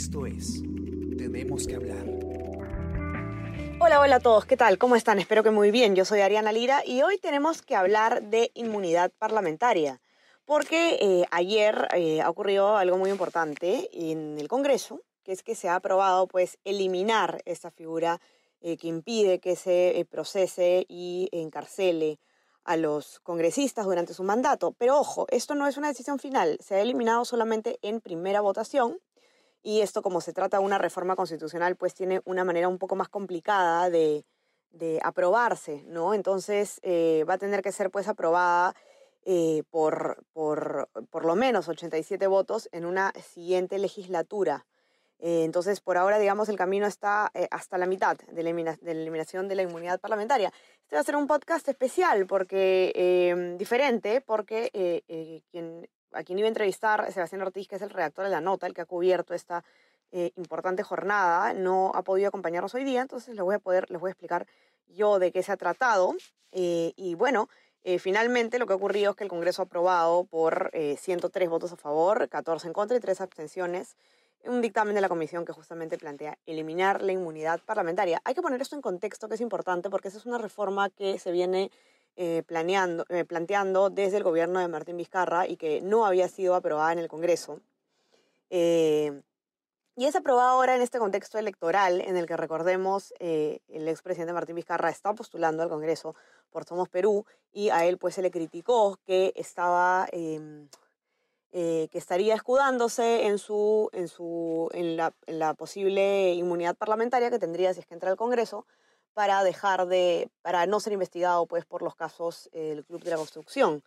Esto es Tenemos que hablar. Hola, hola a todos, ¿qué tal? ¿Cómo están? Espero que muy bien. Yo soy Ariana Lira y hoy tenemos que hablar de inmunidad parlamentaria, porque eh, ayer eh, ha ocurrido algo muy importante en el Congreso, que es que se ha aprobado pues eliminar esta figura eh, que impide que se procese y encarcele a los congresistas durante su mandato. Pero ojo, esto no es una decisión final, se ha eliminado solamente en primera votación y esto como se trata de una reforma constitucional, pues tiene una manera un poco más complicada de, aprobarse, ¿no? Entonces eh, va a tener que ser pues aprobada eh, por, por, por lo menos 87 votos en una siguiente legislatura. Eh, entonces, por ahora, digamos, el camino está hasta la mitad de la, eliminación de la inmunidad parlamentaria. Este va a ser un podcast especial, porque em, diferente, porque quien a quien iba a entrevistar, Sebastián Ortiz, que es el redactor de la nota, el que ha cubierto esta eh, importante jornada, no ha podido acompañarnos hoy día, entonces les voy a, poder, les voy a explicar yo de qué se ha tratado. Eh, y bueno, eh, finalmente lo que ha ocurrido es que el Congreso ha aprobado por 103 votos a favor, 14 en contra y 3 abstenciones un dictamen de la comisión que justamente plantea eliminar la inmunidad parlamentaria. Hay que poner esto en contexto, que es importante, porque esa es una reforma que se viene eh, planeando, eh, planteando desde el gobierno de Martín Vizcarra y que no había sido aprobada en el Congreso. Eh, y es aprobada ahora en este contexto electoral en el que, recordemos, el expresidente Martín Vizcarra está postulando al Congreso por Somos Perú y a él pues se le criticó que estaba... Em, que estaría escudándose en, su, en, su, la, en, la, posible inmunidad parlamentaria que tendría si es que entra al Congreso, para dejar de, para no ser investigado pues por los casos del Club de la Construcción.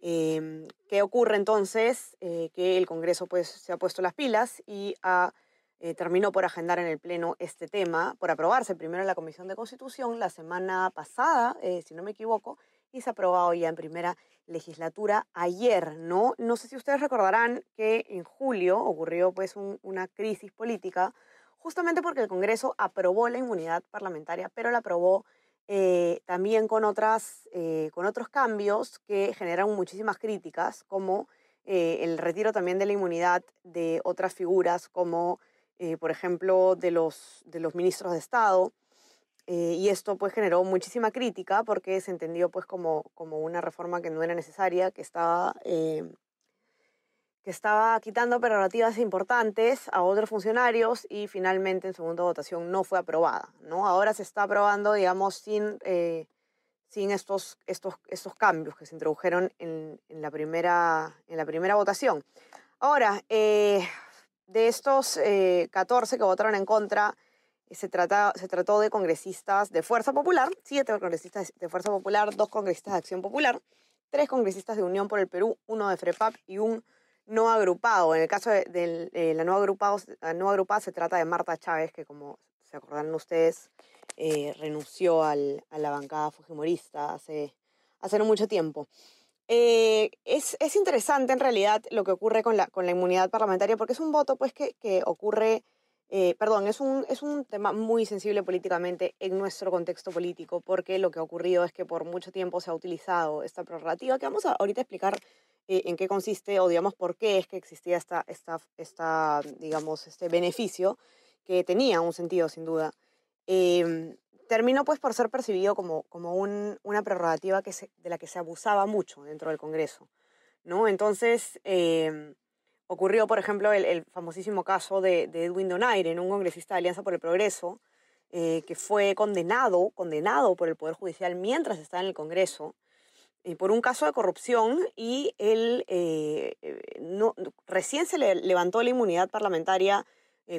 Em, ¿Qué ocurre entonces? Eh, que el Congreso pues se ha puesto las pilas y ha, eh, terminó por agendar en el Pleno este tema, por aprobarse primero en la Comisión de Constitución la semana pasada, eh, si no me equivoco, y se ha aprobado ya en primera legislatura ayer, ¿no? No sé si ustedes recordarán que en julio ocurrió pues una crisis política justamente porque el Congreso aprobó la inmunidad parlamentaria, pero la aprobó eh, también con, otras, eh, con otros cambios que generaron muchísimas críticas, como eh, el retiro también de la inmunidad de otras figuras, como por ejemplo de los, de los ministros de Estado. y esto pues generó muchísima crítica porque se entendió pues como, como una reforma que no era necesaria, que estaba que estaba quitando prerrogativas importantes a otros funcionarios y finalmente en segunda votación no fue aprobada. ¿no? Ahora se está aprobando, digamos, sin, eh, sin estos, estos, estos cambios que se introdujeron en, en, la, primera, en la primera votación. Ahora, eh, de estos 14 eh, que votaron en contra, se, trata, se trató de congresistas de Fuerza Popular, siete congresistas de Fuerza Popular, dos congresistas de Acción Popular, tres congresistas de Unión por el Perú, uno de FREPAP y un no agrupado. En el caso de, eh, la, no agrupado, no agrupada se trata de Marta Chávez, que como se acordarán ustedes, eh, renunció al, a la bancada fujimorista hace, hace no mucho tiempo. Eh, es, es, interesante en realidad lo que ocurre con la, con la inmunidad parlamentaria porque es un voto pues que, que ocurre, perdón, es un, es un tema muy sensible políticamente en nuestro contexto político porque lo que ha ocurrido es que por mucho tiempo se ha utilizado esta prerrogativa que vamos a ahorita explicar eh, en qué consiste o digamos por qué es que existía esta, esta, digamos, este beneficio que tenía un sentido sin duda. Em, terminó pues por ser percibido como, como un, una prerrogativa que de la que se abusaba mucho dentro del Congreso. ¿no? Entonces em, ocurrió, por ejemplo, el, el famosísimo caso de, de, Edwin Donaire, un congresista de Alianza por el Progreso, eh, que fue condenado, condenado por el Poder Judicial mientras estaba en el Congreso, eh, por un caso de corrupción y él eh, eh, recién se le levantó la inmunidad parlamentaria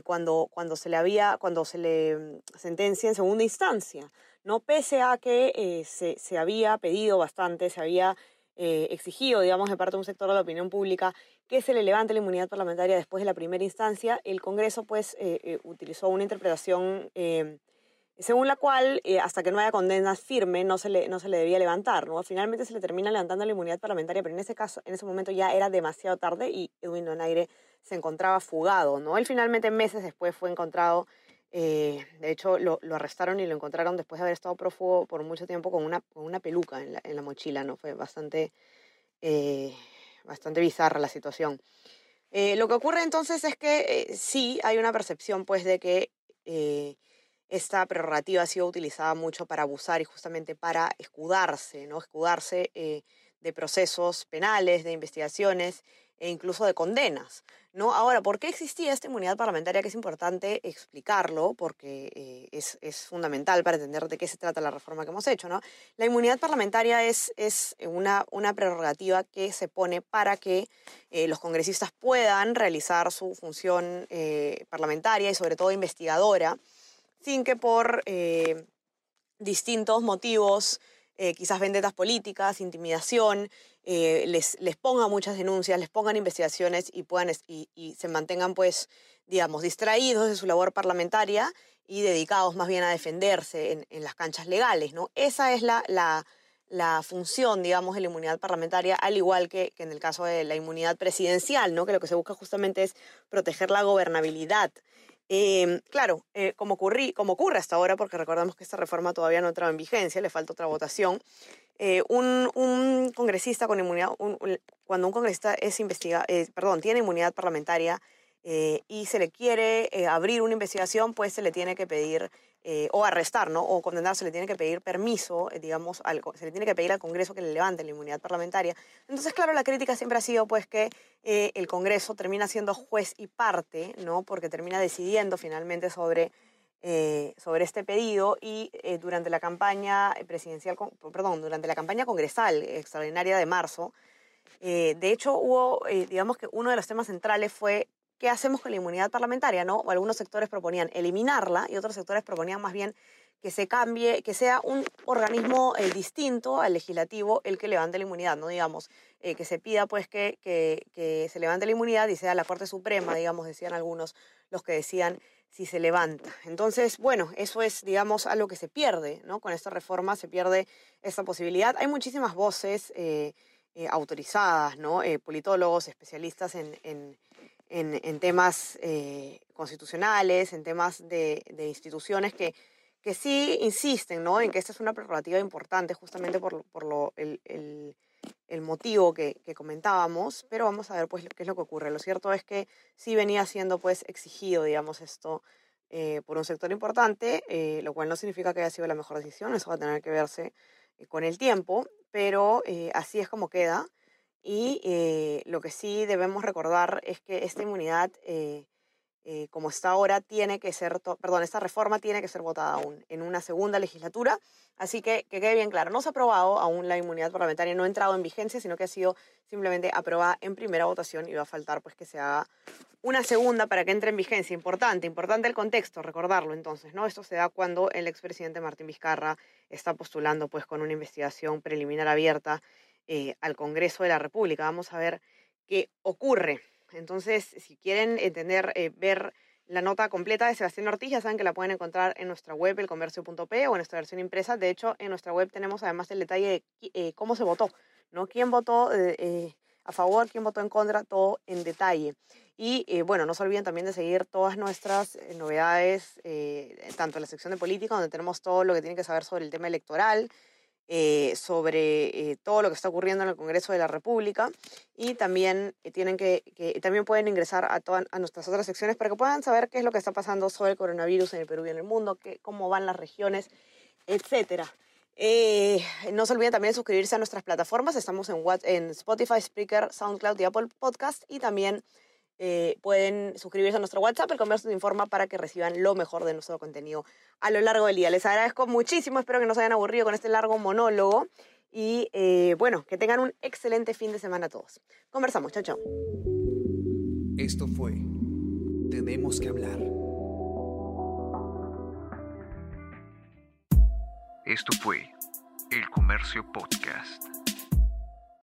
cuando, cuando se le había, cuando se le mm, sentencia en segunda instancia, ¿no? Pese a que se, se, había pedido bastante, se había exigido, digamos, de parte de un sector de la opinión pública que se le levante la inmunidad parlamentaria después de la primera instancia, el Congreso pues utilizó una interpretación según la cual, eh, hasta que no haya condenas firme, no se, le, no se le debía levantar. ¿no? Finalmente se le termina levantando la inmunidad parlamentaria, pero en ese caso, en ese momento ya era demasiado tarde y Edwin Donaire se encontraba fugado. ¿no? Él finalmente, meses después, fue encontrado, eh, de hecho, lo, arrestaron y lo encontraron después de haber estado prófugo por mucho tiempo con una, con una peluca en la, en la mochila. ¿no? Fue bastante, eh, bastante bizarra la situación. Lo que ocurre entonces es que sí hay una percepción pues de que esta prerrogativa ha sido utilizada mucho para abusar y justamente para escudarse, ¿no? Escudarse de procesos penales, de investigaciones e incluso de condenas. ¿no? Ahora, ¿por qué existía esta inmunidad parlamentaria? Que es importante explicarlo porque eh, es, es, fundamental para entender de qué se trata la reforma que hemos hecho. ¿no? La inmunidad parlamentaria es, es una, una prerrogativa que se pone para que eh, los congresistas puedan realizar su función eh, parlamentaria y sobre todo investigadora sin que por distintos motivos eh, quizás vendetas políticas, intimidación, eh, les, les pongan muchas denuncias, les pongan investigaciones y, puedan, y, se mantengan, pues, digamos, distraídos de su labor parlamentaria y dedicados más bien a defenderse en, en las canchas legales, ¿no? Esa es la, la, la, función, digamos, de la inmunidad parlamentaria, al igual que, que, en el caso de la inmunidad presidencial, ¿no? Que lo que se busca justamente es proteger la gobernabilidad. Eh, claro, eh, como, como ocurre hasta ahora, porque recordamos que esta reforma todavía no entraba en vigencia, le falta otra votación, eh, un, un, congresista con inmunidad, un, cuando un congresista es investiga, eh, perdón, tiene inmunidad parlamentaria y se le quiere abrir una investigación, pues se le tiene que pedir eh, o arrestar, ¿no? O condenar, se le tiene que pedir permiso, eh, digamos, se le tiene que pedir al Congreso que le levante la inmunidad parlamentaria. Entonces, claro, la crítica siempre ha sido, pues, que eh, el Congreso termina siendo juez y parte, ¿no? Porque termina decidiendo finalmente sobre, eh, sobre este pedido y eh, durante la campaña presidencial, perdón, durante la campaña congresal extraordinaria de marzo, eh, de hecho, hubo, digamos que uno de los temas centrales fue ¿qué hacemos con la inmunidad parlamentaria? ¿no? O algunos sectores proponían eliminarla y otros sectores proponían más bien que se cambie, que sea un organismo eh, distinto al legislativo el que levante la inmunidad, no digamos, eh, que se pida pues que, que, se levante la inmunidad y sea la Corte Suprema, digamos, decían algunos los que decían si se levanta. Entonces, bueno, eso es, digamos, algo que se pierde, ¿no? Con esta reforma se pierde esa posibilidad. Hay muchísimas voces eh, autorizadas, ¿no? Politólogos, especialistas en en, temas eh, constitucionales, en temas de, de, instituciones que, que sí insisten ¿no? en que esta es una prerrogativa importante justamente por, por lo, el, el, motivo que, que, comentábamos, pero vamos a ver pues qué es lo que ocurre. Lo cierto es que sí venía siendo pues exigido, digamos, esto eh, por un sector importante, eh, lo cual no significa que haya sido la mejor decisión, eso va a tener que verse eh, con el tiempo, pero así es como queda. Y eh, lo que sí debemos recordar es que esta inmunidad, eh, eh, como está ahora, tiene que ser, perdón, esta reforma tiene que ser votada aún en una segunda legislatura. Así que que quede bien claro, no se ha aprobado aún la inmunidad parlamentaria, no ha entrado en vigencia, sino que ha sido simplemente aprobada en primera votación y va a faltar pues que se haga una segunda para que entre en vigencia. Importante, importante el contexto, recordarlo entonces, ¿no? Esto se da cuando el expresidente Martín Vizcarra está postulando pues con una investigación preliminar abierta eh, al Congreso de la República. Vamos a ver qué ocurre. Entonces, si quieren entender, eh, ver la nota completa de Sebastián Ortiz, ya saben que la pueden encontrar en nuestra web, elcomercio.p, o en nuestra versión impresa. De hecho, en nuestra web tenemos además el detalle de eh, cómo se votó, ¿no? ¿Quién votó eh, a favor, quién votó en contra? Todo en detalle. Y eh, bueno, no se olviden también de seguir todas nuestras novedades, tanto en la sección de política, donde tenemos todo lo que tienen que saber sobre el tema electoral, eh, sobre eh, todo lo que está ocurriendo en el Congreso de la República y también eh, tienen que, también pueden ingresar a todas a nuestras otras secciones para que puedan saber qué es lo que está pasando sobre el coronavirus en el Perú y en el mundo, qué, cómo van las regiones, etcétera. No se olviden también de suscribirse a nuestras plataformas. Estamos en, en Spotify, Spreaker, SoundCloud y Apple Podcast. Y también eh, pueden suscribirse a nuestro WhatsApp, el comercio te informa para que reciban lo mejor de nuestro contenido a lo largo del día. Les agradezco muchísimo, espero que no se hayan aburrido con este largo monólogo y eh, bueno, que tengan un excelente fin de semana a todos. Conversamos, chao, chao. Esto fue Tenemos que hablar. Esto fue El Comercio Podcast.